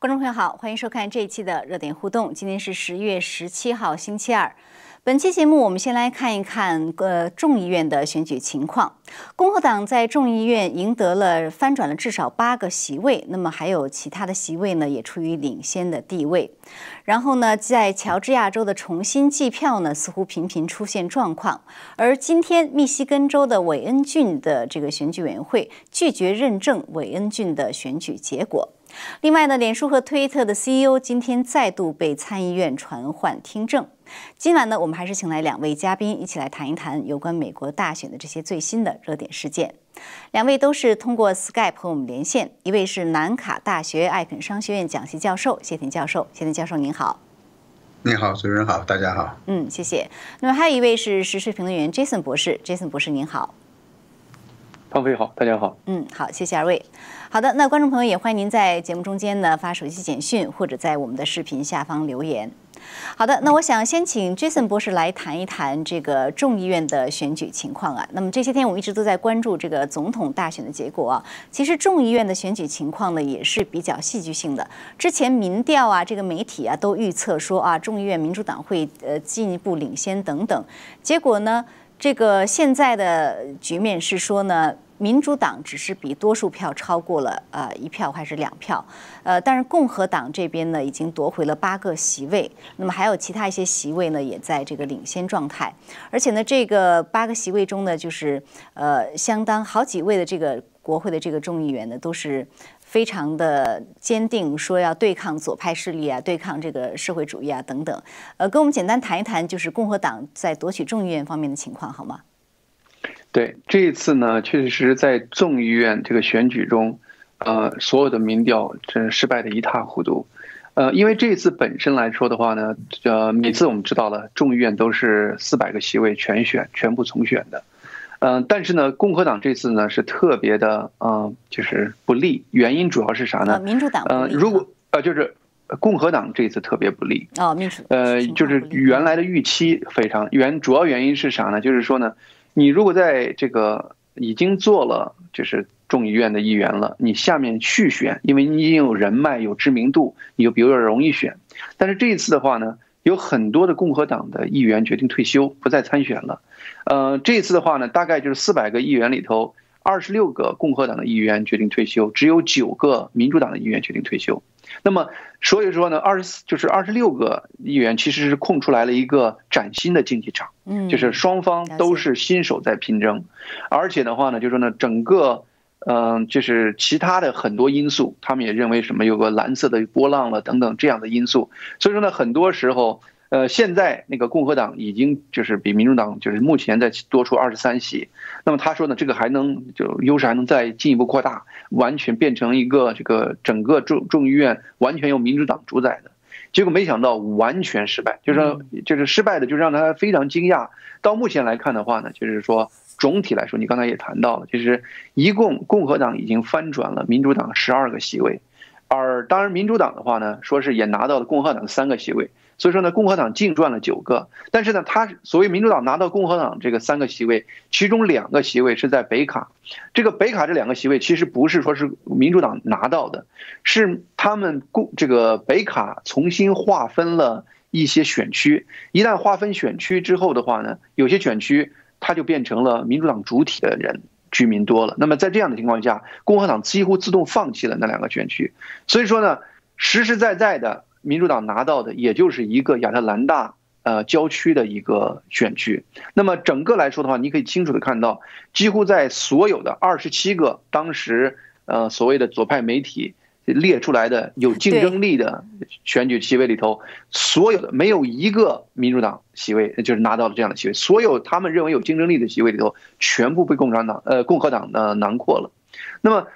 观众朋友好，欢迎收看这一期的热点互动。今天是十月十七号，星期二。本期节目，我们先来看一看呃众议院的选举情况。共和党在众议院赢得了翻转了至少八个席位，那么还有其他的席位呢，也处于领先的地位。然后呢，在乔治亚州的重新计票呢，似乎频频出现状况。而今天，密西根州的韦恩郡的这个选举委员会拒绝认证韦恩郡的选举结果。另外呢，脸书和推特的 CEO 今天再度被参议院传唤听证。今晚呢，我们还是请来两位嘉宾一起来谈一谈有关美国大选的这些最新的热点事件。两位都是通过 Skype 和我们连线，一位是南卡大学艾肯商学院讲席教授谢田教授，谢田教授您好。你好，主持人好，大家好。嗯，谢谢。那么还有一位是时事评论员 Jason 博士，Jason 博士您好。方飞好，大家好。嗯，好，谢谢二位。好的，那观众朋友也欢迎您在节目中间呢发手机简讯，或者在我们的视频下方留言。好的，那我想先请 Jason 博士来谈一谈这个众议院的选举情况啊。那么这些天我一直都在关注这个总统大选的结果啊。其实众议院的选举情况呢也是比较戏剧性的。之前民调啊，这个媒体啊都预测说啊，众议院民主党会呃进一步领先等等。结果呢，这个现在的局面是说呢。民主党只是比多数票超过了呃一票还是两票，呃，但是共和党这边呢已经夺回了八个席位，那么还有其他一些席位呢也在这个领先状态，而且呢这个八个席位中呢就是呃相当好几位的这个国会的这个众议员呢都是非常的坚定，说要对抗左派势力啊，对抗这个社会主义啊等等，呃，跟我们简单谈一谈就是共和党在夺取众议院方面的情况好吗？对这一次呢，确实是在众议院这个选举中，呃，所有的民调真失败的一塌糊涂，呃，因为这一次本身来说的话呢，呃，每次我们知道了众议院都是四百个席位全选，全部重选的，嗯，但是呢，共和党这次呢是特别的，嗯，就是不利，原因主要是啥呢？民主党呃，如果呃，就是共和党这次特别不利哦，民主呃，就是原来的预期非常原，主要原因是啥呢？就是说呢。你如果在这个已经做了就是众议院的议员了，你下面去选，因为你已经有人脉、有知名度，你就比较容易选。但是这一次的话呢，有很多的共和党的议员决定退休，不再参选了。呃，这一次的话呢，大概就是四百个议员里头，二十六个共和党的议员决定退休，只有九个民主党的议员决定退休。那么，所以说呢，二十四就是二十六个议员其实是空出来了一个崭新的竞技场，嗯，就是双方都是新手在拼争，而且的话呢，就是说呢，整个，嗯，就是其他的很多因素，他们也认为什么有个蓝色的波浪了等等这样的因素，所以说呢，很多时候。呃，现在那个共和党已经就是比民主党就是目前在多出二十三席，那么他说呢，这个还能就优势还能再进一步扩大，完全变成一个这个整个众众议院完全由民主党主宰的，结果没想到完全失败，就是就是失败的，就让他非常惊讶。到目前来看的话呢，就是说总体来说，你刚才也谈到了，就是一共共和党已经翻转了民主党十二个席位，而当然民主党的话呢，说是也拿到了共和党的三个席位。所以说呢，共和党净赚了九个，但是呢，他所谓民主党拿到共和党这个三个席位，其中两个席位是在北卡，这个北卡这两个席位其实不是说是民主党拿到的，是他们共这个北卡重新划分了一些选区，一旦划分选区之后的话呢，有些选区它就变成了民主党主体的人居民多了，那么在这样的情况下，共和党几乎自动放弃了那两个选区，所以说呢，实实在在的。民主党拿到的也就是一个亚特兰大呃郊区的一个选区，那么整个来说的话，你可以清楚的看到，几乎在所有的二十七个当时呃所谓的左派媒体列出来的有竞争力的选举席位里头，所有的没有一个民主党席位就是拿到了这样的席位，所有他们认为有竞争力的席位里头，全部被共产党呃共和党呢囊括了，那么。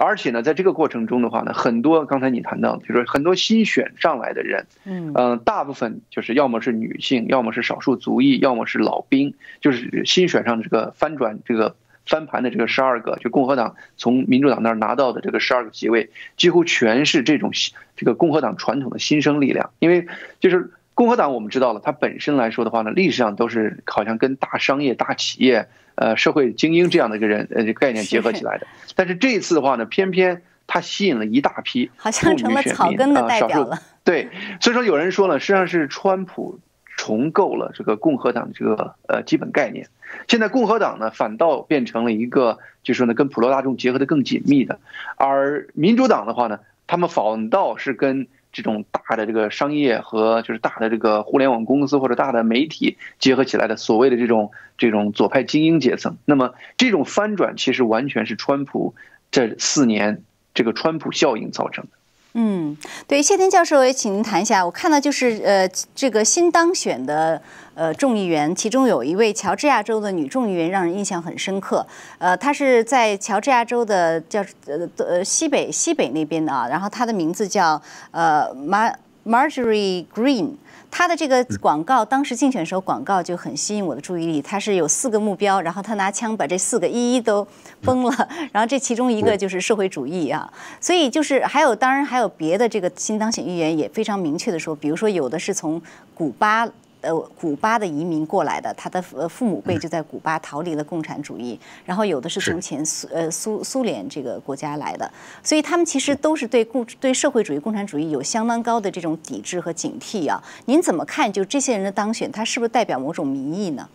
而且呢，在这个过程中的话呢，很多刚才你谈到，就是很多新选上来的人，嗯，大部分就是要么是女性，要么是少数族裔，要么是老兵，就是新选上这个翻转这个翻盘的这个十二个，就共和党从民主党那儿拿到的这个十二个席位，几乎全是这种这个共和党传统的新生力量，因为就是共和党我们知道了，它本身来说的话呢，历史上都是好像跟大商业、大企业。呃，社会精英这样的一个人，呃，概念结合起来的。但是这一次的话呢，偏偏它吸引了一大批好像成了草根的代表了。对，所以说有人说呢，实际上是川普重构了这个共和党这个呃基本概念。现在共和党呢，反倒变成了一个，就是说呢，跟普罗大众结合的更紧密的，而民主党的话呢，他们反倒是跟这种大的这个商业和就是大的这个互联网公司或者大的媒体结合起来的所谓的这种这种左派精英阶层。那么这种翻转其实完全是川普这四年这个川普效应造成的。嗯，对，谢天教授也请您谈一下。我看到就是呃，这个新当选的呃众议员，其中有一位乔治亚州的女众议员，让人印象很深刻。呃，她是在乔治亚州的叫呃呃西北西北那边的啊，然后她的名字叫呃 Mar Marjorie Green。他的这个广告，当时竞选时候广告就很吸引我的注意力。他是有四个目标，然后他拿枪把这四个一一都崩了，然后这其中一个就是社会主义啊。所以就是还有，当然还有别的这个新当选议员也非常明确的说，比如说有的是从古巴。呃，古巴的移民过来的，他的呃父母辈就在古巴逃离了共产主义，然后有的是从前苏呃苏苏联这个国家来的，所以他们其实都是对共对社会主义共产主义有相当高的这种抵制和警惕啊。您怎么看？就这些人的当选，他是不是代表某种民意呢？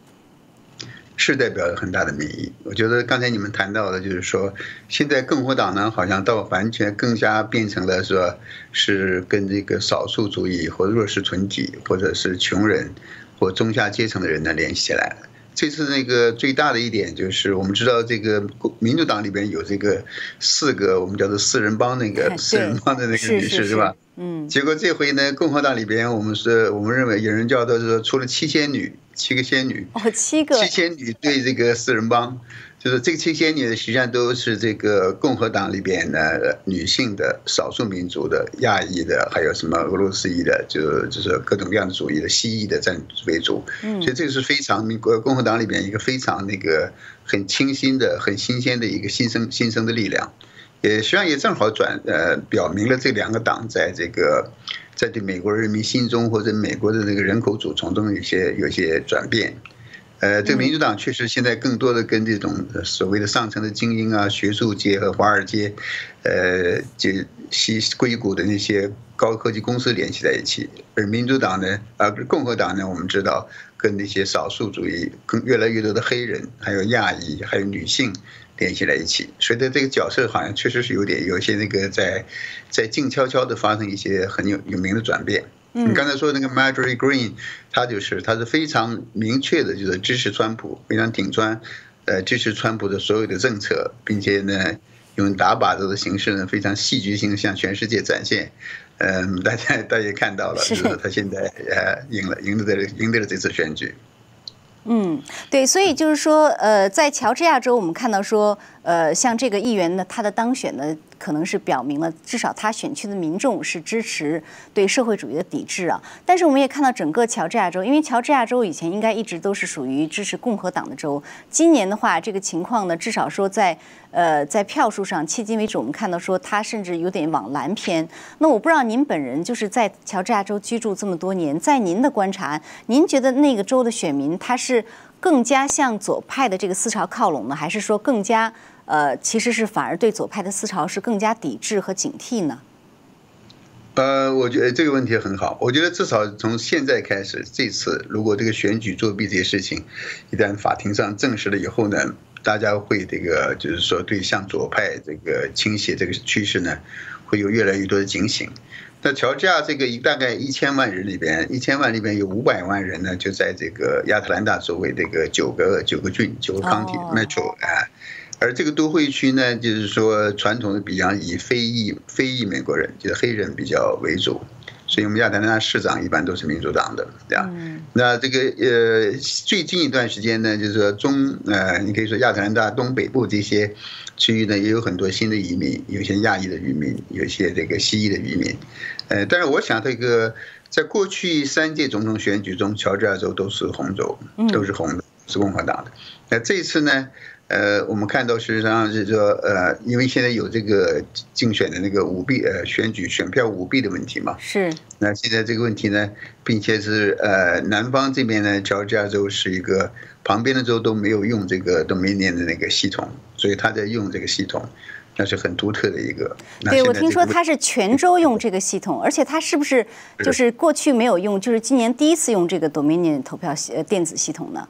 是代表很大的民意。我觉得刚才你们谈到的，就是说，现在共和党呢，好像到完全更加变成了说，是跟这个少数主义或弱势群体，或者是穷人或中下阶层的人呢联系起来了。这次那个最大的一点就是，我们知道这个民主党里边有这个四个我们叫做四人帮，那个四人帮的那个女士是吧？嗯。结果这回呢，共和党里边，我们是我们认为有人叫做说，出了七仙女。七个仙女哦，七个七仙女对这个四人帮，就是这个七仙女实际上都是这个共和党里边的女性的少数民族的亚裔的，还有什么俄罗斯裔的，就就是各种各样的主义的西裔的占为主。嗯，所以这个是非常民国共和党里边一个非常那个很清新的、很新鲜的一个新生新生的力量，也实际上也正好转呃表明了这两个党在这个。在对美国人民心中或者美国的这个人口组成中有些有些转变，呃，这个民主党确实现在更多的跟这种所谓的上层的精英啊、学术界和华尔街，呃，就西硅谷的那些高科技公司联系在一起，而民主党呢，啊，共和党呢，我们知道跟那些少数主义、跟越来越多的黑人、还有亚裔、还有女性。联系在一起，所以在这个角色好像确实是有点有一些那个在在静悄悄的发生一些很有有名的转变。你刚才说那个 Marjorie Green，他就是他是非常明确的，就是支持川普，非常挺川，呃，支持川普的所有的政策，并且呢，用打靶子的形式呢，非常戏剧性向全世界展现。嗯，大家大家看到了，就是他现在呃赢了，赢得了赢得了这次选举。嗯，对，所以就是说，呃，在乔治亚州，我们看到说，呃，像这个议员呢，他的当选呢。可能是表明了，至少他选区的民众是支持对社会主义的抵制啊。但是我们也看到，整个乔治亚州，因为乔治亚州以前应该一直都是属于支持共和党的州。今年的话，这个情况呢，至少说在呃在票数上，迄今为止我们看到说他甚至有点往蓝偏。那我不知道您本人就是在乔治亚州居住这么多年，在您的观察，您觉得那个州的选民他是更加向左派的这个思潮靠拢呢，还是说更加？呃，其实是反而对左派的思潮是更加抵制和警惕呢。呃，我觉得这个问题很好。我觉得至少从现在开始，这次如果这个选举作弊这些事情一旦法庭上证实了以后呢，大家会这个就是说对向左派这个倾斜这个趋势呢，会有越来越多的警醒。那乔治亚这个一大概一千万人里边，一千万里边有五百万人呢，就在这个亚特兰大周围这个九个九个郡九个 county metro 啊。而这个都会区呢，就是说传统的比较以非裔非裔美国人，就是黑人比较为主，所以我们亚特兰大市长一般都是民主党的，对吧？那这个呃，最近一段时间呢，就是说中呃，你可以说亚特兰大东北部这些区域呢，也有很多新的移民，有些亚裔的移民，有些这个西裔的移民，呃，但是我想这个在过去三届总统选举中，乔治亚州都是红州，都是红的，是共和党的。那这一次呢？呃，我们看到事实上是说，呃，因为现在有这个竞选的那个舞弊，呃，选举选票舞弊的问题嘛。是。那现在这个问题呢，并且是呃，南方这边呢，乔治亚州是一个旁边的州都没有用这个 Dominion 的那个系统，所以他在用这个系统。那是很独特的一个。对，我听说他是全州用这个系统，而且他是不是就是过去没有用，就是今年第一次用这个 Dominion 投票系电子系统呢？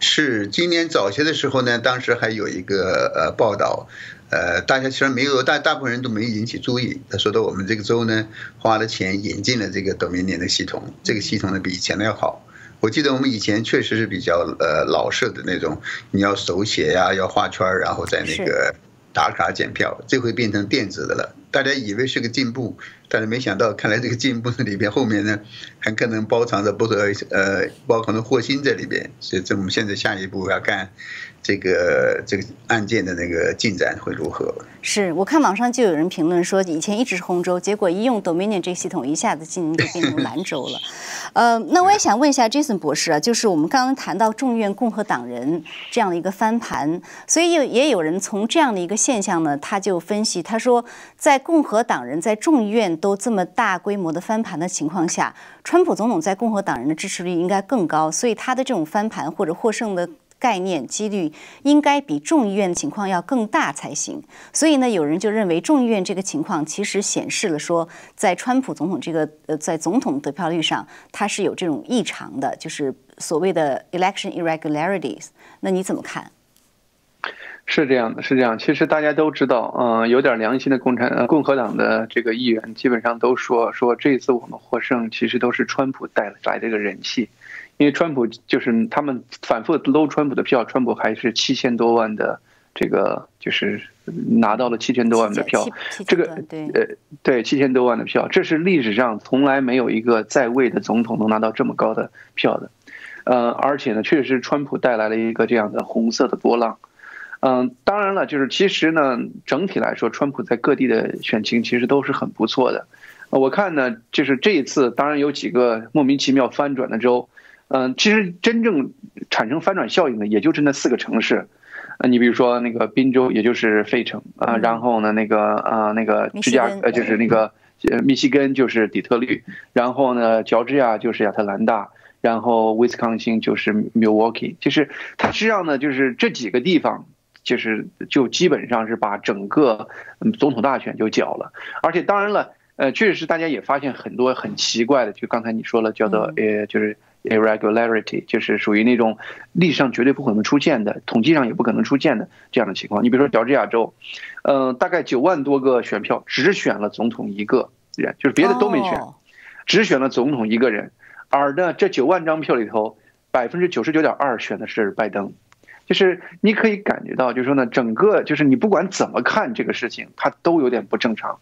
是今年早些的时候呢，当时还有一个呃报道，呃，大家其实没有大大部分人都没引起注意。他说的我们这个州呢花了钱引进了这个 Dominion 的系统，这个系统呢比以前的要好。我记得我们以前确实是比较呃老式的那种，你要手写呀，要画圈然后在那个打卡检票，这回变成电子的了。大家以为是个进步，但是没想到，看来这个进步的里边后面呢，很可能包藏着不少呃包含着祸心在里边。所以，这我们现在下一步要看这个这个案件的那个进展会如何。是我看网上就有人评论说，以前一直是红州，结果一用 Dominion 这个系统，一下子今年就变成兰州了。呃，那我也想问一下 Jason 博士啊，就是我们刚刚谈到众议院共和党人这样的一个翻盘，所以有也有人从这样的一个现象呢，他就分析，他说在共和党人在众议院都这么大规模的翻盘的情况下，川普总统在共和党人的支持率应该更高，所以他的这种翻盘或者获胜的。概念几率应该比众议院的情况要更大才行，所以呢，有人就认为众议院这个情况其实显示了说，在川普总统这个呃在总统得票率上，他是有这种异常的，就是所谓的 election irregularities。那你怎么看？是这样的，是这样。其实大家都知道，嗯，有点良心的共产呃共和党的这个议员基本上都说，说这次我们获胜，其实都是川普带来这个人气。因为川普就是他们反复搂川普的票，川普还是七千多万的这个，就是拿到了七千多万的票，这个呃对七千多万的票，这是历史上从来没有一个在位的总统能拿到这么高的票的，呃，而且呢，确实川普带来了一个这样的红色的波浪，嗯，当然了，就是其实呢，整体来说，川普在各地的选情其实都是很不错的，我看呢，就是这一次，当然有几个莫名其妙翻转的州。嗯，其实真正产生翻转效应的，也就是那四个城市，呃，你比如说那个滨州，也就是费城啊，然后呢，那个啊，那个芝加呃，就是那个呃，密西根就是底特律，然后呢，乔治亚就是亚特兰大，然后威斯康星就是 Milwaukee，就是它实际上呢，就是这几个地方，就是就基本上是把整个总统大选就搅了，而且当然了，呃，确实是大家也发现很多很奇怪的，就刚才你说了，叫做呃，就是。Irregularity 就是属于那种历史上绝对不可能出现的，统计上也不可能出现的这样的情况。你比如说乔治亚州，嗯，大概九万多个选票只选了总统一个人，就是别的都没选，只选了总统一个人。而呢，这九万张票里头，百分之九十九点二选的是拜登，就是你可以感觉到，就是说呢，整个就是你不管怎么看这个事情，它都有点不正常。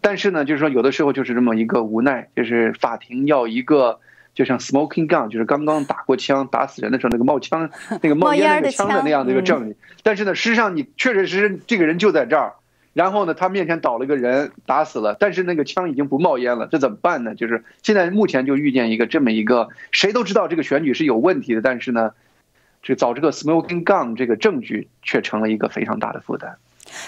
但是呢，就是说有的时候就是这么一个无奈，就是法庭要一个。就像 smoking gun，就是刚刚打过枪打死人的时候那个冒枪、那个冒烟那个枪的那样的一个证据。但是呢，事实上你确确实实这个人就在这儿，然后呢，他面前倒了个人打死了，但是那个枪已经不冒烟了，这怎么办呢？就是现在目前就遇见一个这么一个，谁都知道这个选举是有问题的，但是呢，这找这个 smoking gun 这个证据却成了一个非常大的负担。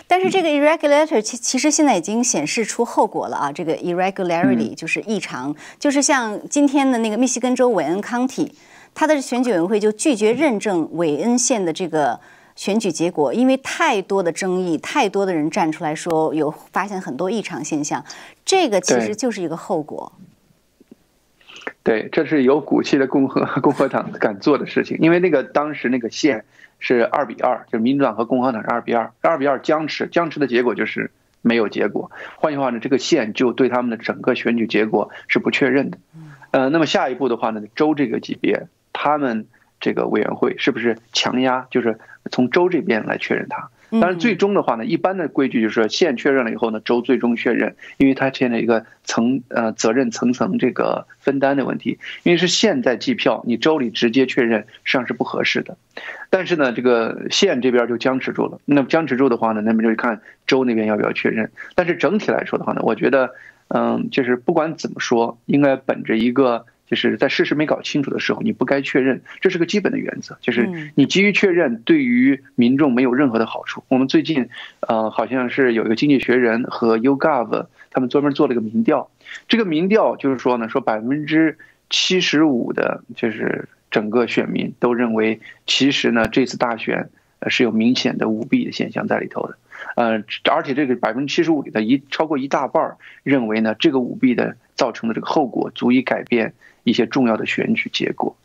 但是这个 irregularity 其其实现在已经显示出后果了啊！这个 irregularity 就是异常，就是像今天的那个密西根州韦恩康体，他的选举委员会就拒绝认证韦恩县的这个选举结果，因为太多的争议，太多的人站出来说有发现很多异常现象，这个其实就是一个后果。对，这是有骨气的共和 共和党敢做的事情，因为那个当时那个县。是二比二，就是民主党和共和党是二比二，二比二僵持，僵持的结果就是没有结果。换句话呢，这个县就对他们的整个选举结果是不确认的。呃，那么下一步的话呢，州这个级别，他们这个委员会是不是强压，就是从州这边来确认它？但是最终的话呢，一般的规矩就是，县确认了以后呢，州最终确认，因为它现在一个层呃责任层层这个分担的问题，因为是县在计票，你州里直接确认实际上是不合适的。但是呢，这个县这边就僵持住了。那么僵持住的话呢，那么就看州那边要不要确认。但是整体来说的话呢，我觉得，嗯，就是不管怎么说，应该本着一个。就是在事实没搞清楚的时候，你不该确认，这是个基本的原则。就是你急于确认，对于民众没有任何的好处。我们最近，呃，好像是有一个经济学人和 YouGov 他们专门做了一个民调，这个民调就是说呢，说百分之七十五的，就是整个选民都认为，其实呢这次大选是有明显的舞弊的现象在里头的。呃，而且这个百分之七十五里的一超过一大半儿认为呢，这个舞弊的造成的这个后果足以改变一些重要的选举结果。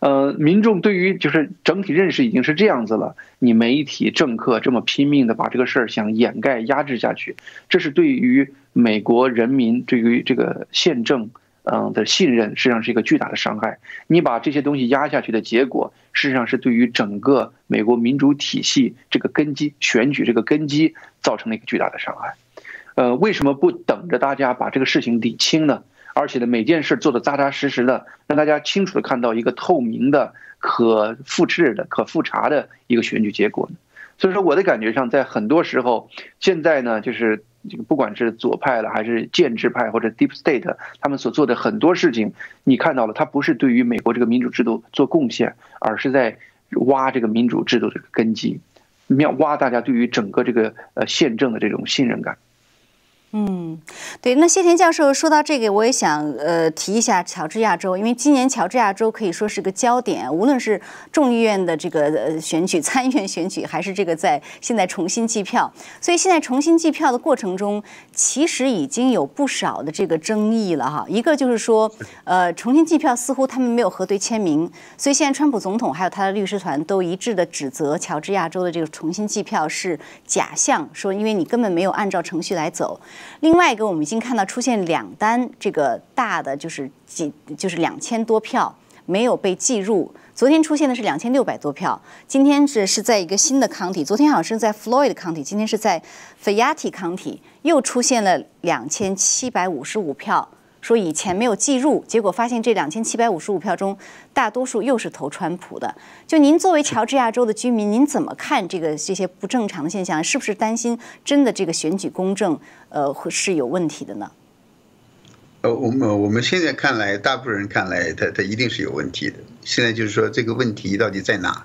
呃，民众对于就是整体认识已经是这样子了，你媒体政客这么拼命的把这个事儿想掩盖压制下去，这是对于美国人民对于这个宪政嗯的信任实际上是一个巨大的伤害。你把这些东西压下去的结果，实际上是对于整个美国民主体系这个根基选举这个根基造成了一个巨大的伤害。呃，为什么不等着大家把这个事情理清呢？而且呢，每件事做的扎扎实实的，让大家清楚的看到一个透明的、可复制的、可复查的一个选举结果呢。所以说，我的感觉上，在很多时候，现在呢，就是这个不管是左派了，还是建制派或者 Deep State，他们所做的很多事情，你看到了，他不是对于美国这个民主制度做贡献，而是在挖这个民主制度这个根基，要挖大家对于整个这个呃宪政的这种信任感。嗯，对，那谢田教授说到这个，我也想呃提一下乔治亚州，因为今年乔治亚州可以说是个焦点，无论是众议院的这个呃选举、参议院选举，还是这个在现在重新计票，所以现在重新计票的过程中，其实已经有不少的这个争议了哈。一个就是说，呃，重新计票似乎他们没有核对签名，所以现在川普总统还有他的律师团都一致的指责乔治亚州的这个重新计票是假象，说因为你根本没有按照程序来走。另外一个，我们已经看到出现两单这个大的，就是几就是两千多票没有被计入。昨天出现的是两千六百多票，今天是是在一个新的抗体昨天好像是在 Floyd 的抗体今天是在 Fayette county 又出现了两千七百五十五票。说以前没有计入，结果发现这两千七百五十五票中，大多数又是投川普的。就您作为乔治亚州的居民，您怎么看这个这些不正常的现象？是不是担心真的这个选举公正，呃，是有问题的呢？呃，我们我们现在看来，大部分人看来，它它一定是有问题的。现在就是说，这个问题到底在哪？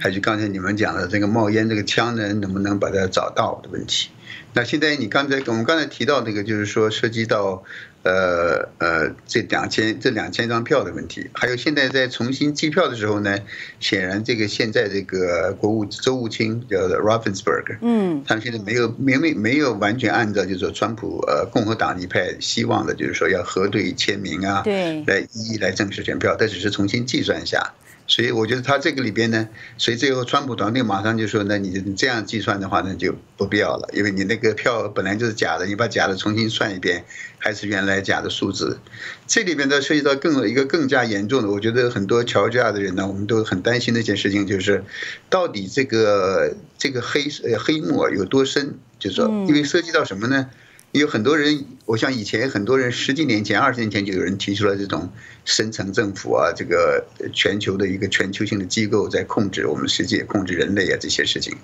还是刚才你们讲的这个冒烟这个枪呢，能不能把它找到的问题？那现在你刚才我们刚才提到那个，就是说涉及到。呃呃，这两千这两千张票的问题，还有现在在重新计票的时候呢，显然这个现在这个国务州务卿叫 Raffensperger，嗯，他们现在没有明明没有完全按照就是说川普呃共和党一派希望的，就是说要核对签名啊，对，来一一来正式选票，他只是重新计算一下。所以我觉得他这个里边呢，所以最后川普团队马上就说：“那你你这样计算的话，呢就不必要了，因为你那个票本来就是假的，你把假的重新算一遍，还是原来假的数字。”这里边呢涉及到更一个更加严重的，我觉得很多乔治亚的人呢，我们都很担心的一件事情，就是到底这个这个黑黑幕有多深？就是说，因为涉及到什么呢？有很多人，我像以前很多人十几年前、二十年前就有人提出了这种深层政府啊，这个全球的一个全球性的机构在控制我们世界、控制人类啊这些事情。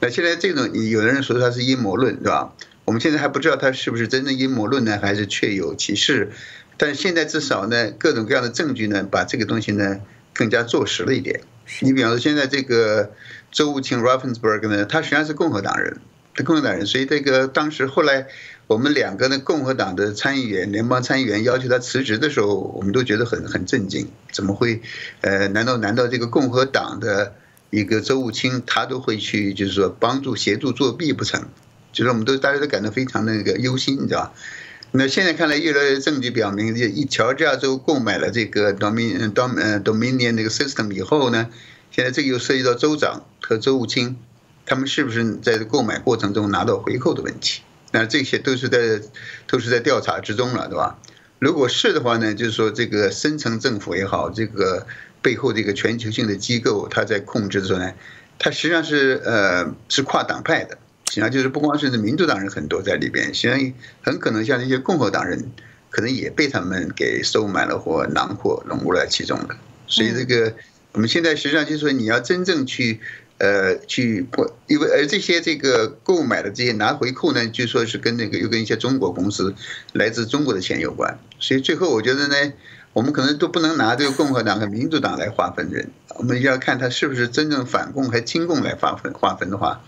那现在这种，有的人说它是阴谋论，对吧？我们现在还不知道它是不是真的阴谋论呢，还是确有其事。但现在至少呢，各种各样的证据呢，把这个东西呢更加坐实了一点。你比方说，现在这个周务卿 Raffensperger 呢，他实际上是共和党人，是共和党人，所以这个当时后来。我们两个呢，共和党的参议员、联邦参议员要求他辞职的时候，我们都觉得很很震惊。怎么会？呃，难道难道这个共和党的一个州务卿，他都会去就是说帮助协助作弊不成？就是我们都大家都感到非常那个忧心，你知道吧？那现在看来，越来越证据表明，这一乔治亚州购买了这个 Domin Dom 呃 Dominion 那个 system 以后呢，现在这个又涉及到州长和州务卿，他们是不是在购买过程中拿到回扣的问题？那这些都是在都是在调查之中了，对吧？如果是的话呢，就是说这个深层政府也好，这个背后这个全球性的机构，它在控制的时候呢，它实际上是呃是跨党派的，实际上就是不光是民主党人很多在里边，实际上很可能像那些共和党人，可能也被他们给收买了或囊括融入了其中的。所以这个我们现在实际上就是说，你要真正去。呃，去不，因为而这些这个购买的这些拿回扣呢，据说是跟那个又跟一些中国公司来自中国的钱有关，所以最后我觉得呢，我们可能都不能拿这个共和党和民主党来划分人，我们要看他是不是真正反共还亲共来划分划分的话，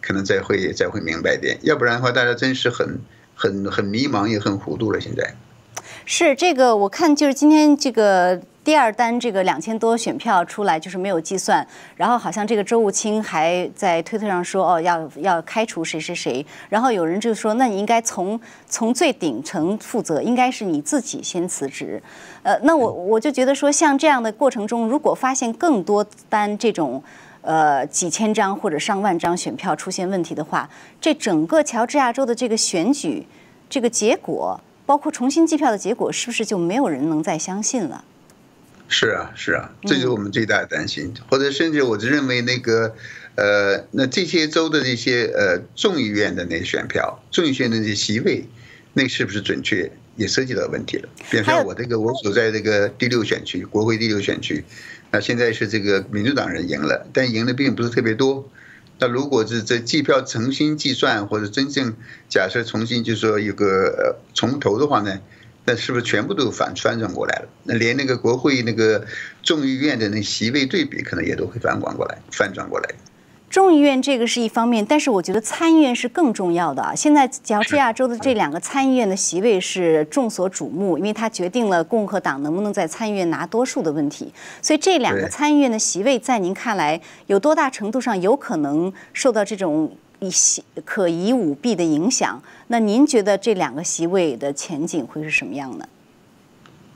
可能再会再会明白点，要不然的话，大家真是很很很迷茫也很糊涂了。现在是这个，我看就是今天这个。第二单这个两千多选票出来就是没有计算，然后好像这个周务清还在推特上说哦要要开除谁谁谁，然后有人就说那你应该从从最顶层负责，应该是你自己先辞职。呃，那我我就觉得说像这样的过程中，如果发现更多单这种呃几千张或者上万张选票出现问题的话，这整个乔治亚州的这个选举这个结果，包括重新计票的结果，是不是就没有人能再相信了？是啊，是啊，这就是我们最大的担心。或者甚至我就认为那个，呃，那这些州的这些呃众议院的那些选票，众议院的那些席位，那是不是准确，也涉及到问题了。比如说我这个我所在这个第六选区，国会第六选区，那现在是这个民主党人赢了，但赢的并不是特别多。那如果是这计票重新计算，或者真正假设重新就说有个呃从头的话呢？那是不是全部都反翻转过来了？那连那个国会那个众议院的那席位对比，可能也都会反转过来，翻转过来。众议院这个是一方面，但是我觉得参议院是更重要的。现在乔治亚州的这两个参议院的席位是众所瞩目，因为它决定了共和党能不能在参议院拿多数的问题。所以这两个参议院的席位，在您看来，有多大程度上有可能受到这种？一些可疑舞弊的影响，那您觉得这两个席位的前景会是什么样的？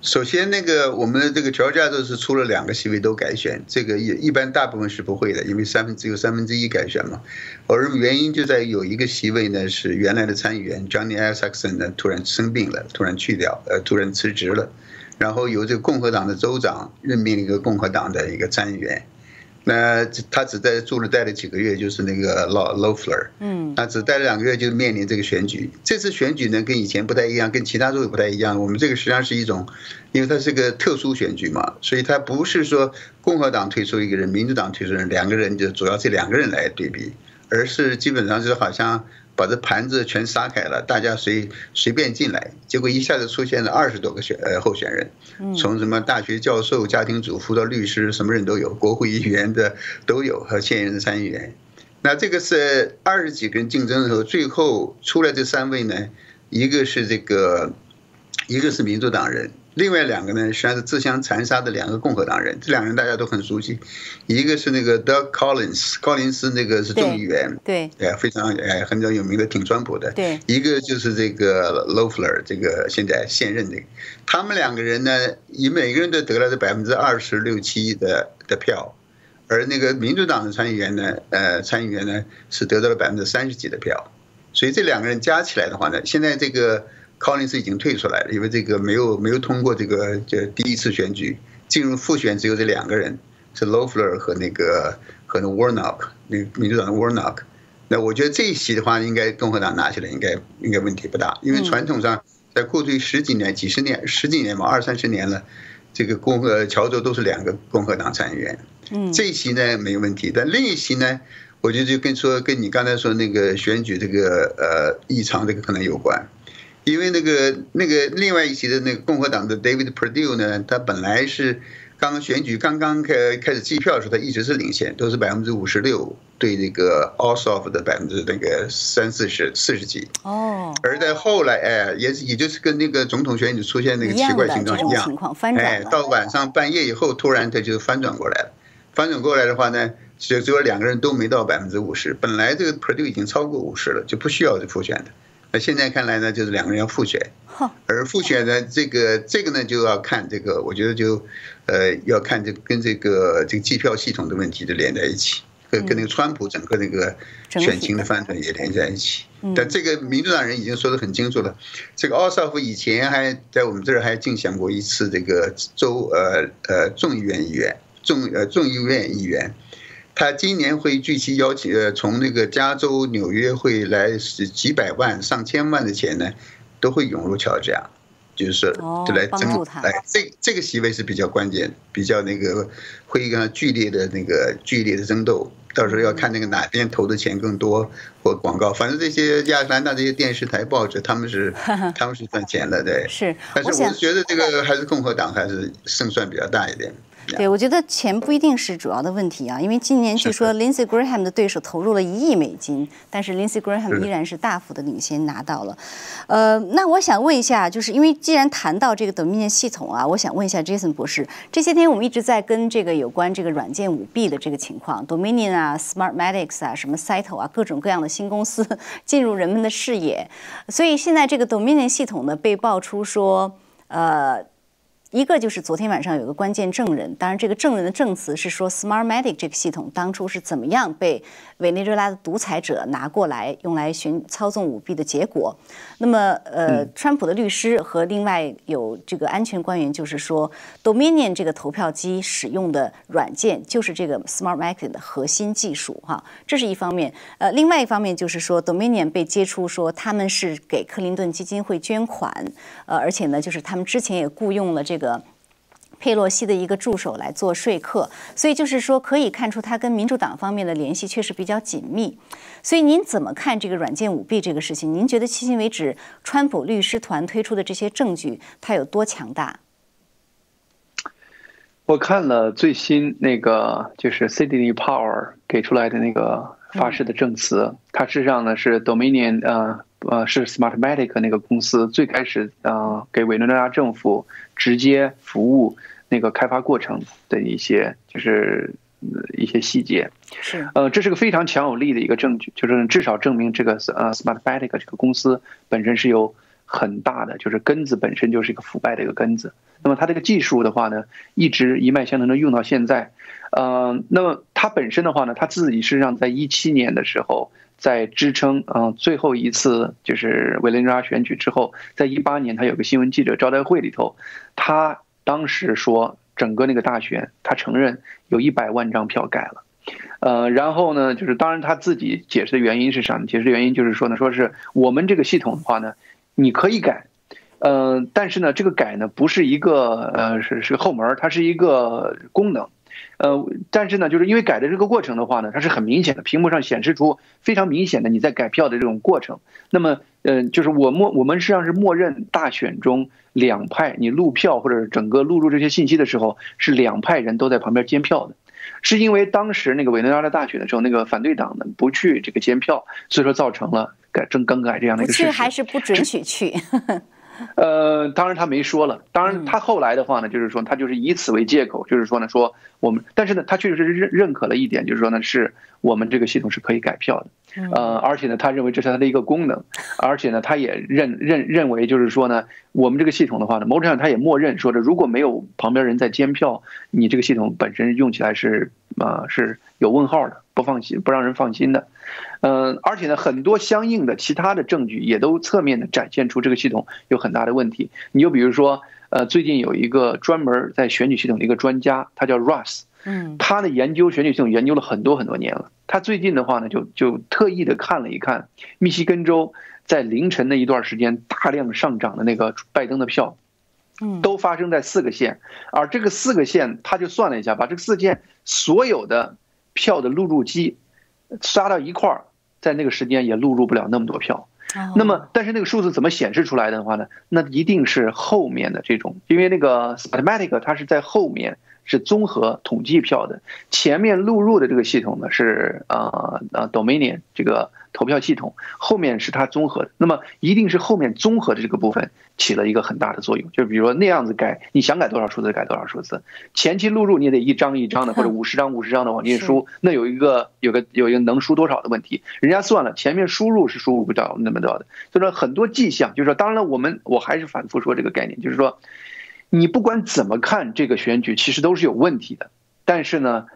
首先，那个我们的这个乔治亚州是出了两个席位都改选，这个一一般大部分是不会的，因为三分只有三分之一改选嘛。而原因就在于有一个席位呢是原来的参议员 Johnny Isakson 呢突然生病了，突然去掉，呃，突然辞职了，然后由这个共和党的州长任命一个共和党的一个参议员。那他只在住了待了几个月，就是那个 Lo Lofler，嗯，那只待了两个月就面临这个选举。这次选举呢，跟以前不太一样，跟其他州也不太一样。我们这个实际上是一种，因为它是个特殊选举嘛，所以它不是说共和党推出一个人，民主党推出人，两个人就主要这两个人来对比，而是基本上是好像。把这盘子全撒开了，大家随随便进来，结果一下子出现了二十多个选呃候选人，从什么大学教授、家庭主妇到律师，什么人都有，国会议员的都有和现任的参议员。那这个是二十几个人竞争的时候，最后出来这三位呢，一个是这个，一个是民主党人。另外两个呢，实际上是自相残杀的两个共和党人。这两个人大家都很熟悉，一个是那个 Doug Collins，高林斯那个是众议员，对，哎，非常哎很有名的，挺川普的。对，一个就是这个 Lofler，这个现在现任的，他们两个人呢，以每个人都得了这百分之二十六七的的票，而那个民主党的参议员呢，呃，参议员呢是得到了百分之三十几的票，所以这两个人加起来的话呢，现在这个。考林斯已经退出来了，因为这个没有没有通过这个这第一次选举进入复选，只有这两个人是 Lofler 和那个和那 Warnock，那民主党的 Warnock。那我觉得这一席的话，应该共和党拿起来应该应该问题不大，因为传统上在过去十几年、几十年、十几年嘛，二三十年了，这个共和乔州都是两个共和党参议员。嗯，这一席呢没有问题，但另一席呢，我觉得就跟说跟你刚才说那个选举这个呃异常这个可能有关。因为那个那个另外一席的那个共和党的 David Perdue 呢，他本来是刚选举刚刚开开始计票的时候，他一直是领先，都是百分之五十六对这个 Ossoff 的百分之那个三四十四十几。哦。而在后来，哎，也也就是跟那个总统选举出现那个奇怪情况一样，哎，到晚上半夜以后，突然他就翻转过来了。翻转过来的话呢，就只有两个人都没到百分之五十，本来这个 Perdue 已经超过五十了，就不需要复选的。那现在看来呢，就是两个人要复选，而复选呢，这个这个呢就要看这个，我觉得就，呃，要看这跟这个这个计票系统的问题就连在一起，跟跟那个川普整个那个选情的翻转也连在一起。但这个民主党人已经说得很清楚了，这个奥绍夫以前还在我们这儿还竞选过一次这个州呃呃众议院议员，众呃众议院议员。他今年会聚集邀请，呃，从那个加州、纽约会来是几百万、上千万的钱呢，都会涌入乔治亚，就是就来争，来这这个席位是比较关键，比较那个会跟剧烈的那个剧烈的争斗，到时候要看那个哪边投的钱更多或广告，反正这些亚特兰大这些电视台、报纸，他们是 他们是赚钱的，对，是，但是我是觉得这个还是共和党还是胜算比较大一点。对，我觉得钱不一定是主要的问题啊，因为今年据说 Lindsey Graham 的对手投入了一亿美金，但是 Lindsey Graham 依然是大幅的领先拿到了。呃，那我想问一下，就是因为既然谈到这个 Dominion 系统啊，我想问一下 Jason 博士，这些天我们一直在跟这个有关这个软件舞弊的这个情况，Dominion 啊、Smartmatics 啊、什么 Cyto 啊，各种各样的新公司 进入人们的视野，所以现在这个 Dominion 系统呢被爆出说，呃。一个就是昨天晚上有个关键证人，当然这个证人的证词是说，Smartmatic 这个系统当初是怎么样被委内瑞拉的独裁者拿过来用来寻操纵舞弊的结果。那么，呃，川普的律师和另外有这个安全官员就是说，Dominion 这个投票机使用的软件就是这个 Smartmatic 的核心技术，哈，这是一方面。呃，另外一方面就是说，Dominion 被接触说他们是给克林顿基金会捐款，呃，而且呢，就是他们之前也雇佣了这个。个佩洛西的一个助手来做说客，所以就是说可以看出他跟民主党方面的联系确实比较紧密。所以您怎么看这个软件舞弊这个事情？您觉得迄今为止川普律师团推出的这些证据，它有多强大？我看了最新那个就是 City Power 给出来的那个发誓的证词，它事实际上呢是 Dominion 呃。呃，是 Smartmatic 那个公司最开始呃给委内瑞拉政府直接服务那个开发过程的一些就是一些细节，是呃这是个非常强有力的一个证据，就是至少证明这个呃 Smartmatic 这个公司本身是有很大的就是根子本身就是一个腐败的一个根子。那么它这个技术的话呢，一直一脉相承的用到现在，呃，那么它本身的话呢，它自己实际上在一七年的时候。在支撑，嗯，最后一次就是委内瑞拉选举之后，在一八年，他有个新闻记者招待会里头，他当时说，整个那个大选，他承认有一百万张票改了，呃，然后呢，就是当然他自己解释的原因是啥？解释的原因就是说呢，说是我们这个系统的话呢，你可以改，呃，但是呢，这个改呢不是一个呃是是后门，它是一个功能。呃，但是呢，就是因为改的这个过程的话呢，它是很明显的，屏幕上显示出非常明显的你在改票的这种过程。那么，呃，就是我默我们实际上是默认大选中两派，你录票或者整个录入这些信息的时候，是两派人都在旁边监票的，是因为当时那个委内瑞拉大选的时候，那个反对党呢不去这个监票，所以说造成了改正更改这样的一个事实。还是不准许去。呃，当然他没说了。当然他后来的话呢，就是说他就是以此为借口，就是说呢，说我们，但是呢，他确实是认认可了一点，就是说呢，是我们这个系统是可以改票的。呃，而且呢，他认为这是他的一个功能，而且呢，他也认认认为就是说呢，我们这个系统的话呢，某种上他也默认说着，如果没有旁边人在监票，你这个系统本身用起来是啊是有问号的，不放心，不让人放心的。嗯，而且呢，很多相应的其他的证据也都侧面的展现出这个系统有很大的问题。你就比如说，呃，最近有一个专门在选举系统的一个专家，他叫 Russ，嗯，他的研究选举系统研究了很多很多年了。他最近的话呢，就就特意的看了一看密西根州在凌晨的一段时间大量上涨的那个拜登的票，嗯，都发生在四个县，而这个四个县他就算了一下，把这个四县所有的票的录入机刷到一块儿。在那个时间也录入不了那么多票，那么但是那个数字怎么显示出来的话呢？那一定是后面的这种，因为那个 s p a t m a t i c 它是在后面。是综合统计票的，前面录入的这个系统呢是呃呃 Dominion 这个投票系统，后面是它综合的，那么一定是后面综合的这个部分起了一个很大的作用，就比如说那样子改，你想改多少数字改多少数字，前期录入你也得一张一张的或者五十张五十张的往进输，那有一个有个有一个能输多少的问题，人家算了，前面输入是输入不到那么多的，所以说很多迹象，就是说当然了，我们我还是反复说这个概念，就是说。你不管怎么看这个选举，其实都是有问题的。但是呢，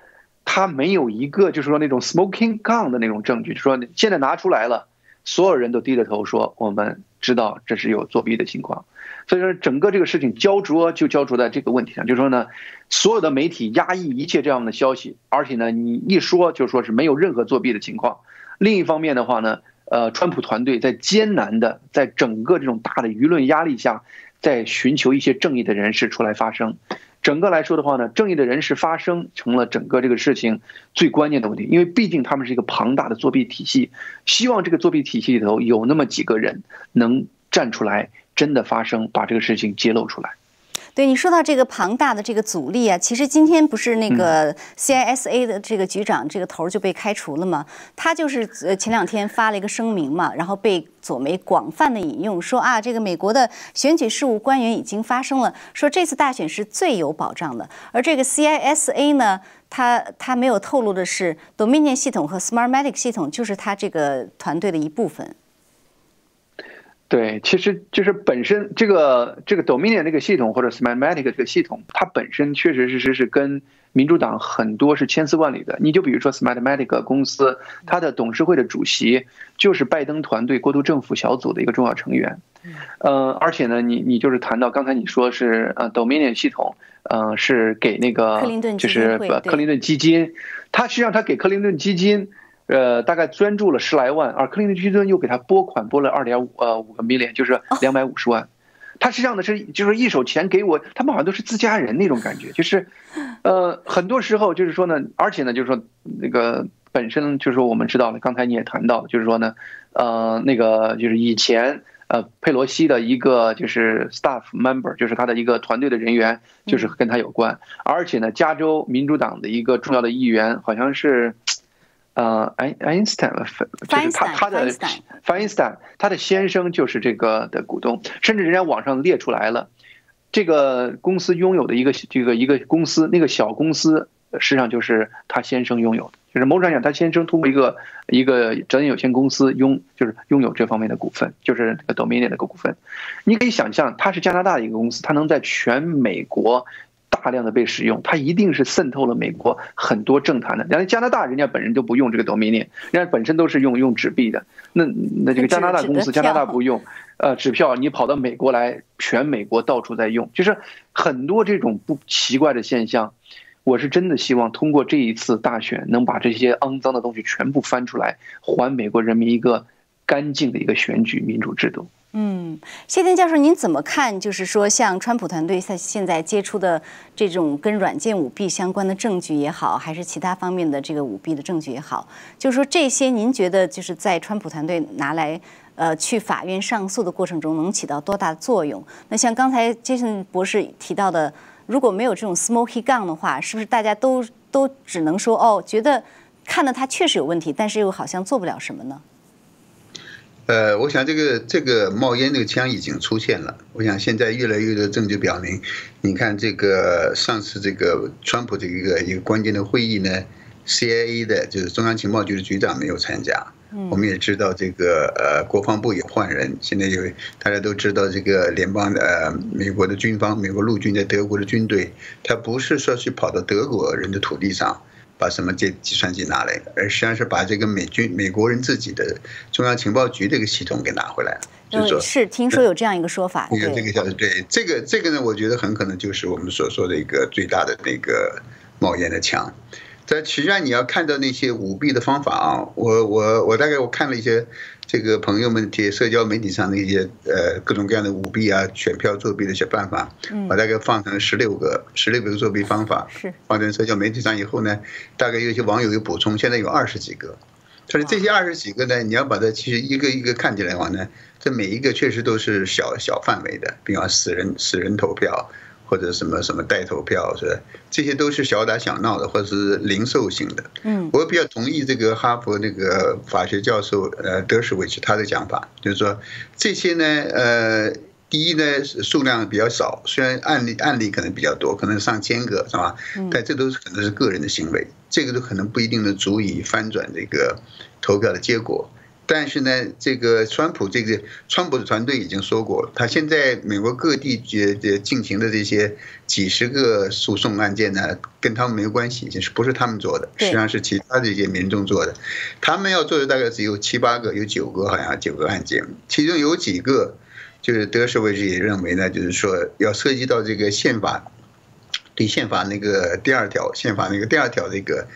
他没有一个就是说那种 smoking gun 的那种证据，就说现在拿出来了，所有人都低着头说我们知道这是有作弊的情况。所以说整个这个事情焦灼就焦灼在这个问题上，就是说呢，所有的媒体压抑一切这样的消息，而且呢，你一说就说是没有任何作弊的情况。另一方面的话呢，呃，川普团队在艰难的在整个这种大的舆论压力下。在寻求一些正义的人士出来发声，整个来说的话呢，正义的人士发声成了整个这个事情最关键的问题，因为毕竟他们是一个庞大的作弊体系，希望这个作弊体系里头有那么几个人能站出来，真的发声，把这个事情揭露出来。对你说到这个庞大的这个阻力啊，其实今天不是那个 CISA 的这个局长这个头就被开除了吗？他就是呃前两天发了一个声明嘛，然后被左媒广泛的引用，说啊这个美国的选举事务官员已经发声了，说这次大选是最有保障的。而这个 CISA 呢，他他没有透露的是，Dominion 系统和 Smartmatic 系统就是他这个团队的一部分。对，其实就是本身这个这个 Dominion 这个系统或者 Smartmatic 这个系统，它本身确实实是跟民主党很多是千丝万缕的。你就比如说 Smartmatic 公司，它的董事会的主席就是拜登团队过渡政府小组的一个重要成员。呃，而且呢，你你就是谈到刚才你说是呃 Dominion 系统，呃是给那个就是克林顿基金，它实际上它给克林顿基金。呃，大概捐助了十来万，而克林顿又给他拨款拨了二点五呃五个 million，就是两百五十万。他实际上呢是就是一手钱给我，他们好像都是自家人那种感觉，就是，呃，很多时候就是说呢，而且呢就是说那个本身就是说我们知道了，刚才你也谈到，就是说呢，呃，那个就是以前呃佩洛西的一个就是 staff member，就是他的一个团队的人员，就是跟他有关，而且呢，加州民主党的一个重要的议员好像是。呃，爱爱因斯坦，就是他他的爱因斯坦，他的先生就是这个的股东，甚至人家网上列出来了，这个公司拥有的一个这个一个公司，那个小公司实际上就是他先生拥有的，就是某种上讲，他先生通过一个一个责任有限公司拥就是拥有这方面的股份，就是这个 Dominion 的股份，你可以想象，它是加拿大的一个公司，它能在全美国。大量的被使用，它一定是渗透了美国很多政坛的。然后加拿大人家本人都不用这个 Dominion，人家本身都是用用纸币的。那那这个加拿大公司，加拿大不用，呃，纸票你跑到美国来，全美国到处在用，就是很多这种不奇怪的现象。我是真的希望通过这一次大选，能把这些肮脏的东西全部翻出来，还美国人民一个干净的一个选举民主制度。嗯，谢天教授，您怎么看？就是说，像川普团队在现在接触的这种跟软件舞弊相关的证据也好，还是其他方面的这个舞弊的证据也好，就是说这些，您觉得就是在川普团队拿来呃去法院上诉的过程中，能起到多大的作用？那像刚才杰森博士提到的，如果没有这种 smoky gun 的话，是不是大家都都只能说哦，觉得看到他确实有问题，但是又好像做不了什么呢？呃，我想这个这个冒烟这个枪已经出现了。我想现在越来越多证据表明，你看这个上次这个川普这一个一个关键的会议呢，CIA 的就是中央情报局的局长没有参加。我们也知道这个呃国防部也换人，现在有大家都知道这个联邦的呃美国的军方，美国陆军在德国的军队，他不是说去跑到德国人的土地上。把什么计计算机拿来，而实际上是把这个美军美国人自己的中央情报局这个系统给拿回来了。就是听说有这样一个说法。对这个消息，对这个这个呢，我觉得很可能就是我们所说的一个最大的那个冒烟的枪。但实际上你要看到那些舞弊的方法啊，我我我大概我看了一些。这个朋友们贴社交媒体上的一些呃各种各样的舞弊啊、选票作弊的一些办法，我大概放成十六个、十六个作弊方法，是放在社交媒体上以后呢，大概有些网友有补充，现在有二十几个。但是这些二十几个呢，你要把它其实一个一个看起来的话呢，这每一个确实都是小小范围的，比方死人死人投票。或者什么什么代投票是，这些都是小打小闹的，或者是零售性的。嗯，我比较同意这个哈佛那个法学教授呃德什维奇他的讲法，就是说这些呢，呃，第一呢数量比较少，虽然案例案例可能比较多，可能上千个是吧？但这都是可能是个人的行为，这个都可能不一定能足以翻转这个投票的结果。但是呢，这个川普这个川普的团队已经说过，他现在美国各地这这进行的这些几十个诉讼案件呢，跟他们没有关系，就是不是他们做的，实际上是其他的一些民众做的。他们要做的大概只有七八个，有九个好像九个案件，其中有几个就是德士维也认为呢，就是说要涉及到这个宪法，对宪法那个第二条，宪法那个第二条这个。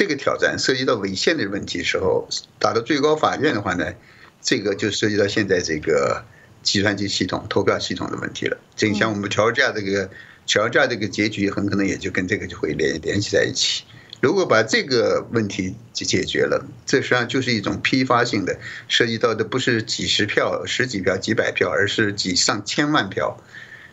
这个挑战涉及到违宪的问题时候，打到最高法院的话呢，这个就涉及到现在这个计算机系统、投票系统的问题了。正像我们乔治亚这个乔治亚这个结局，很可能也就跟这个就会联联系在一起。如果把这个问题解解决了，这实际上就是一种批发性的，涉及到的不是几十票、十几票、几百票，而是几上千万票。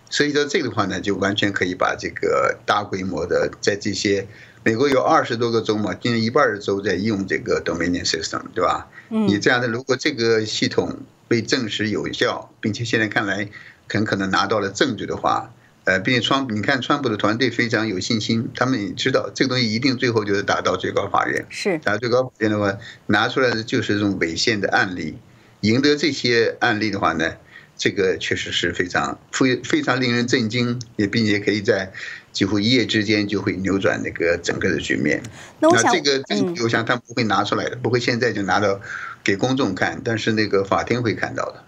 涉及到这个的话呢，就完全可以把这个大规模的在这些美国有二十多个州嘛，今年一半的州在用这个 Dominion System，对吧？嗯，你这样的，如果这个系统被证实有效，并且现在看来很可能拿到了证据的话，呃，并且川，你看川普的团队非常有信心，他们也知道这个东西一定最后就是打到最高法院，是打到最高法院的话，拿出来的就是这种违宪的案例，赢得这些案例的话呢？这个确实是非常非非常令人震惊，也并且可以在几乎一夜之间就会扭转那个整个的局面。那这个证据，我想他不会拿出来的，不会现在就拿到给公众看，但是那个法庭会看到的。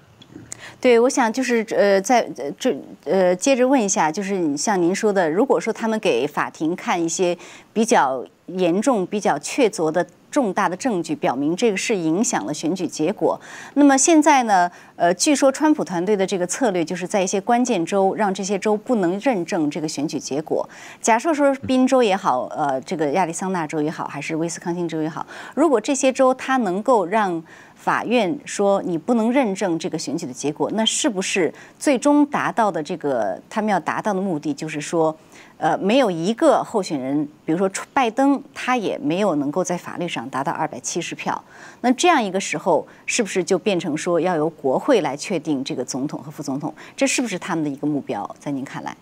对，我想就是呃，在这呃，接着问一下，就是像您说的，如果说他们给法庭看一些比较严重、比较确凿的。重大的证据表明这个是影响了选举结果。那么现在呢？呃，据说川普团队的这个策略就是在一些关键州让这些州不能认证这个选举结果。假设说宾州也好，呃，这个亚利桑那州也好，还是威斯康星州也好，如果这些州它能够让法院说你不能认证这个选举的结果，那是不是最终达到的这个他们要达到的目的就是说？呃，没有一个候选人，比如说拜登，他也没有能够在法律上达到二百七十票。那这样一个时候，是不是就变成说要由国会来确定这个总统和副总统？这是不是他们的一个目标？在您看来？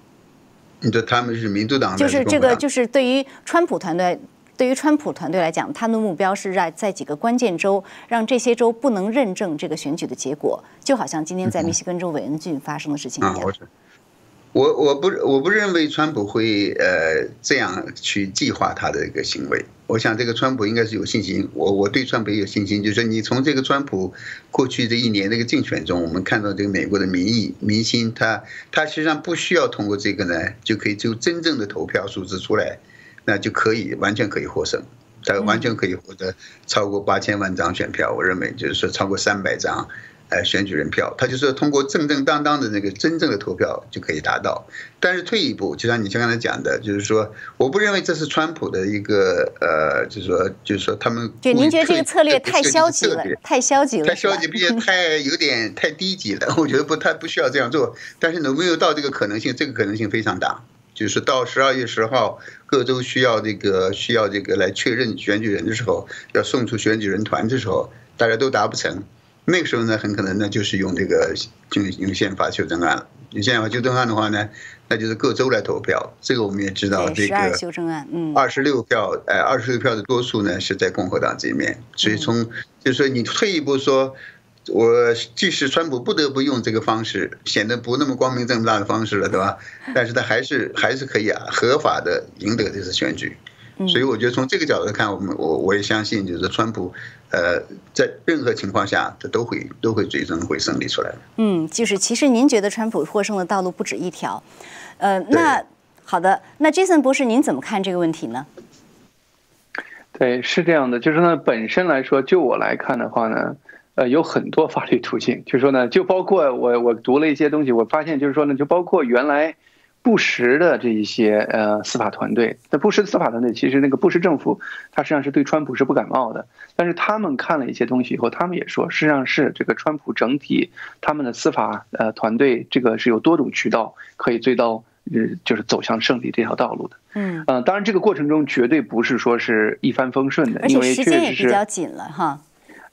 你说他们是民主党？就是这个，就是对于川普团队，对于川普团队来讲，他们的目标是在在几个关键州，让这些州不能认证这个选举的结果，就好像今天在密西根州韦恩郡发生的事情一样。我我不我不认为川普会呃这样去计划他的一个行为。我想这个川普应该是有信心。我我对川普有信心，就是你从这个川普过去这一年这个竞选中，我们看到这个美国的民意民心，他他实际上不需要通过这个呢，就可以就真正的投票数字出来，那就可以完全可以获胜，他完全可以获得超过八千万张选票。我认为就是说超过三百张。哎，选举人票，他就是通过正正当当的那个真正的投票就可以达到。但是退一步，就像你像刚才讲的，就是说，我不认为这是川普的一个呃，就是说，就是说他们。就您觉得这个策略太消极了，太消极了，太消极，毕竟太有点太低级了。我觉得不，他不需要这样做。但是有没有到这个可能性？这个可能性非常大。就是到十二月十号，各州需要这个需要这个来确认选举人的时候，要送出选举人团的时候，大家都达不成。那个时候呢，很可能呢就是用这个用用宪法修正案了。用宪法修正案的话呢，那就是各州来投票。这个我们也知道，这个修正案，嗯，二十六票，哎，二十六票的多数呢是在共和党这一面。所以从就是说，你退一步说，我即使川普不得不用这个方式，显得不那么光明正大的方式了，对吧？但是他还是还是可以啊，合法的赢得这次选举。所以我觉得从这个角度看，我们我我也相信，就是川普，呃，在任何情况下，他都会都会最终会胜利出来的。嗯，就是其实您觉得川普获胜的道路不止一条，呃，那好的，那 Jason 博士您怎么看这个问题呢？对，是这样的，就是呢，本身来说，就我来看的话呢，呃，有很多法律途径，就是说呢，就包括我我读了一些东西，我发现就是说呢，就包括原来。布什的这一些呃司法团队，那布什的司法团队其实那个布什政府，他实际上是对川普是不感冒的。但是他们看了一些东西以后，他们也说，实际上是这个川普整体他们的司法呃团队，这个是有多种渠道可以追到呃就是走向胜利这条道路的。嗯，呃，当然这个过程中绝对不是说是一帆风顺的，因为时间也比较紧了哈。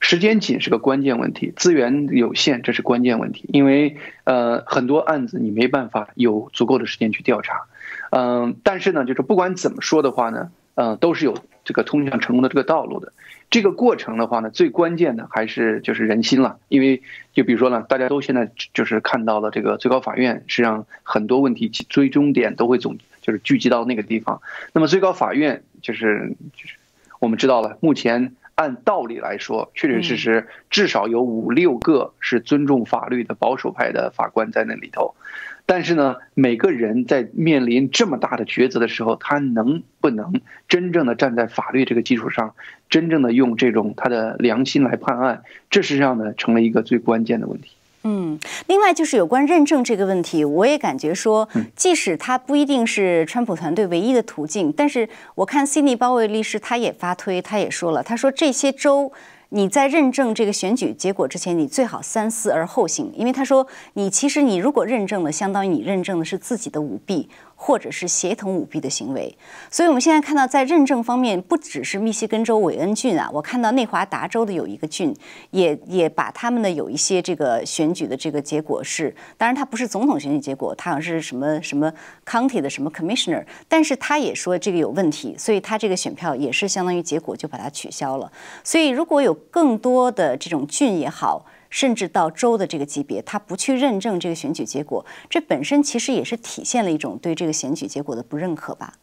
时间紧是个关键问题，资源有限这是关键问题，因为呃很多案子你没办法有足够的时间去调查，嗯，但是呢，就是不管怎么说的话呢，嗯，都是有这个通向成功的这个道路的。这个过程的话呢，最关键的还是就是人心了，因为就比如说呢，大家都现在就是看到了这个最高法院，实际上很多问题最终点都会总就是聚集到那个地方。那么最高法院就是就是我们知道了，目前。按道理来说，确确实实至少有五六个是尊重法律的保守派的法官在那里头，但是呢，每个人在面临这么大的抉择的时候，他能不能真正的站在法律这个基础上，真正的用这种他的良心来判案，这实际上呢，成了一个最关键的问题。嗯，另外就是有关认证这个问题，我也感觉说，即使它不一定是川普团队唯一的途径，但是我看悉尼鲍威律师他也发推，他也说了，他说这些州你在认证这个选举结果之前，你最好三思而后行，因为他说你其实你如果认证了，相当于你认证的是自己的舞弊。或者是协同舞弊的行为，所以我们现在看到，在认证方面，不只是密西根州韦恩郡啊，我看到内华达州的有一个郡，也也把他们的有一些这个选举的这个结果是，当然它不是总统选举结果，它好像是什么什么 county 的什么 commissioner，但是他也说这个有问题，所以他这个选票也是相当于结果就把它取消了。所以如果有更多的这种郡也好。甚至到州的这个级别，他不去认证这个选举结果，这本身其实也是体现了一种对这个选举结果的不认可吧？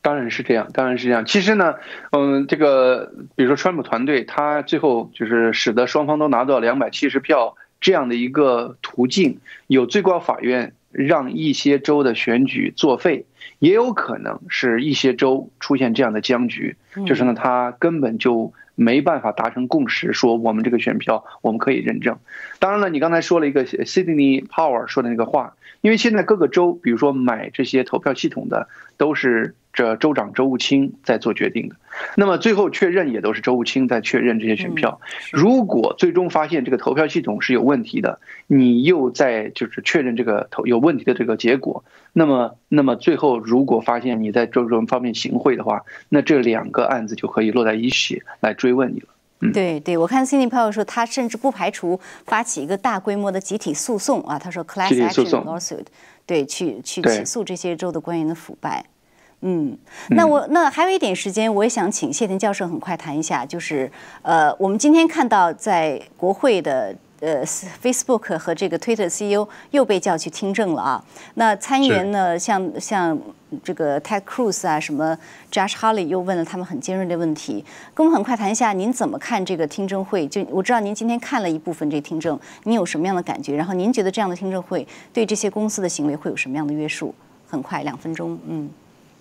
当然是这样，当然是这样。其实呢，嗯，这个比如说川普团队，他最后就是使得双方都拿到两百七十票这样的一个途径，有最高法院让一些州的选举作废，也有可能是一些州出现这样的僵局，就是呢，他根本就。没办法达成共识，说我们这个选票我们可以认证。当然了，你刚才说了一个 Sydney Power 说的那个话，因为现在各个州，比如说买这些投票系统的，都是。这州长周务清在做决定的，那么最后确认也都是周务清在确认这些选票。如果最终发现这个投票系统是有问题的，你又在就是确认这个投有问题的这个结果，那么那么最后如果发现你在这种方面行贿的话，那这两个案子就可以落在一起来追问你了。对对，我看 Cindy Powell 说，他甚至不排除发起一个大规模的集体诉讼啊。他说 class action lawsuit，对，去去起诉这些州的官员的腐败。嗯，那我那还有一点时间，我也想请谢田教授很快谈一下，就是呃，我们今天看到在国会的呃 Facebook 和这个 Twitter CEO 又被叫去听证了啊。那参议员呢，像像这个 Ted Cruz 啊，什么 Josh Hawley 又问了他们很尖锐的问题，跟我们很快谈一下，您怎么看这个听证会？就我知道您今天看了一部分这听证，您有什么样的感觉？然后您觉得这样的听证会对这些公司的行为会有什么样的约束？很快两分钟，嗯。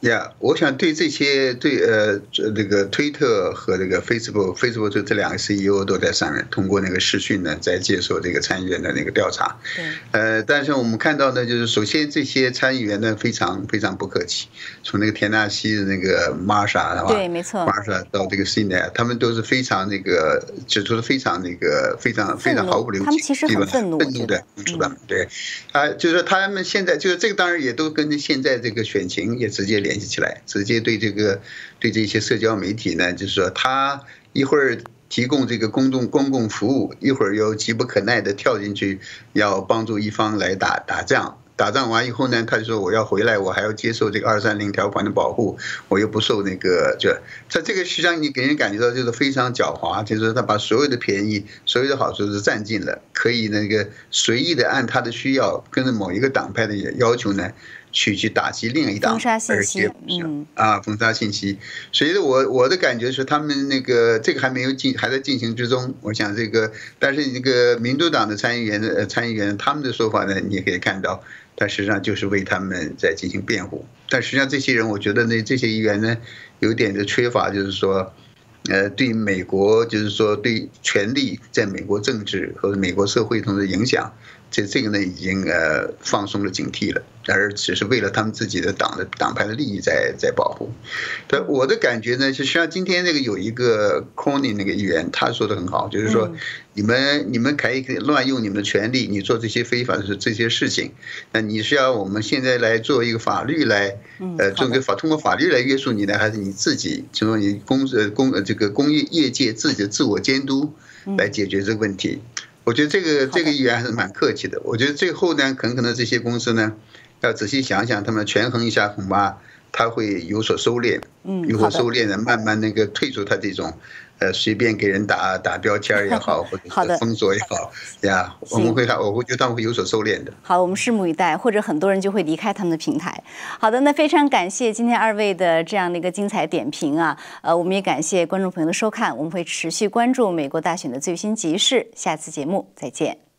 呀，我想对这些对呃，这个推特和这个 Facebook，Facebook 就这两个 CEO 都在上面通过那个视讯呢，在接受这个参议员的那个调查。对。呃，但是我们看到呢，就是首先这些参议员呢非常非常不客气，从那个田纳西的那个 Marsha 是吧？对，没错。Marsha 到这个 c n a 他们都是非常那个指出的非常那个非常非常毫不留情，他们其实很愤怒，愤怒的指出的。对。啊，就是他们现在就是这个，当然也都跟现在这个选情也直接连。联系起来，直接对这个对这些社交媒体呢，就是说他一会儿提供这个公众公共服务，一会儿又急不可耐的跳进去要帮助一方来打打仗，打仗完以后呢，他就说我要回来，我还要接受这个二三零条款的保护，我又不受那个就他这个实际上你给人感觉到就是非常狡猾，就是他把所有的便宜、所有的好处是占尽了，可以那个随意的按他的需要跟着某一个党派的要求呢。去去打击另一党，而且嗯啊封杀信息，所以我我的感觉是他们那个这个还没有进还在进行之中。我想这个，但是那个民主党的参议员的参议员他们的说法呢，你也可以看到，他实际上就是为他们在进行辩护。但实际上这些人，我觉得呢，这些议员呢，有点的缺乏，就是说，呃，对美国就是说对权力在美国政治和美国社会中的影响。这这个呢，已经呃放松了警惕了，而只是为了他们自己的党的党派的利益在在保护。但我的感觉呢，就像今天那个有一个 Corning 那个议员，他说的很好，就是说你们你们可以乱用你们的权利，你做这些非法的这些事情，那你是要我们现在来做一个法律来呃做个法通过法律来约束你呢，还是你自己就说你公呃公呃这个工业业界自己的自我监督来解决这个问题？我觉得这个这个议员还是蛮客气的。我觉得最后呢，很可能这些公司呢，要仔细想想，他们权衡一下，恐怕他会有所收敛，有所收敛的，慢慢那个退出他这种。呃，随便给人打打标签也好，或者封锁也好，呀，我们会看，我会觉得他们会有所收敛的。好，我们拭目以待，或者很多人就会离开他们的平台。好的，那非常感谢今天二位的这样的一个精彩点评啊，呃，我们也感谢观众朋友的收看，我们会持续关注美国大选的最新局势，下次节目再见。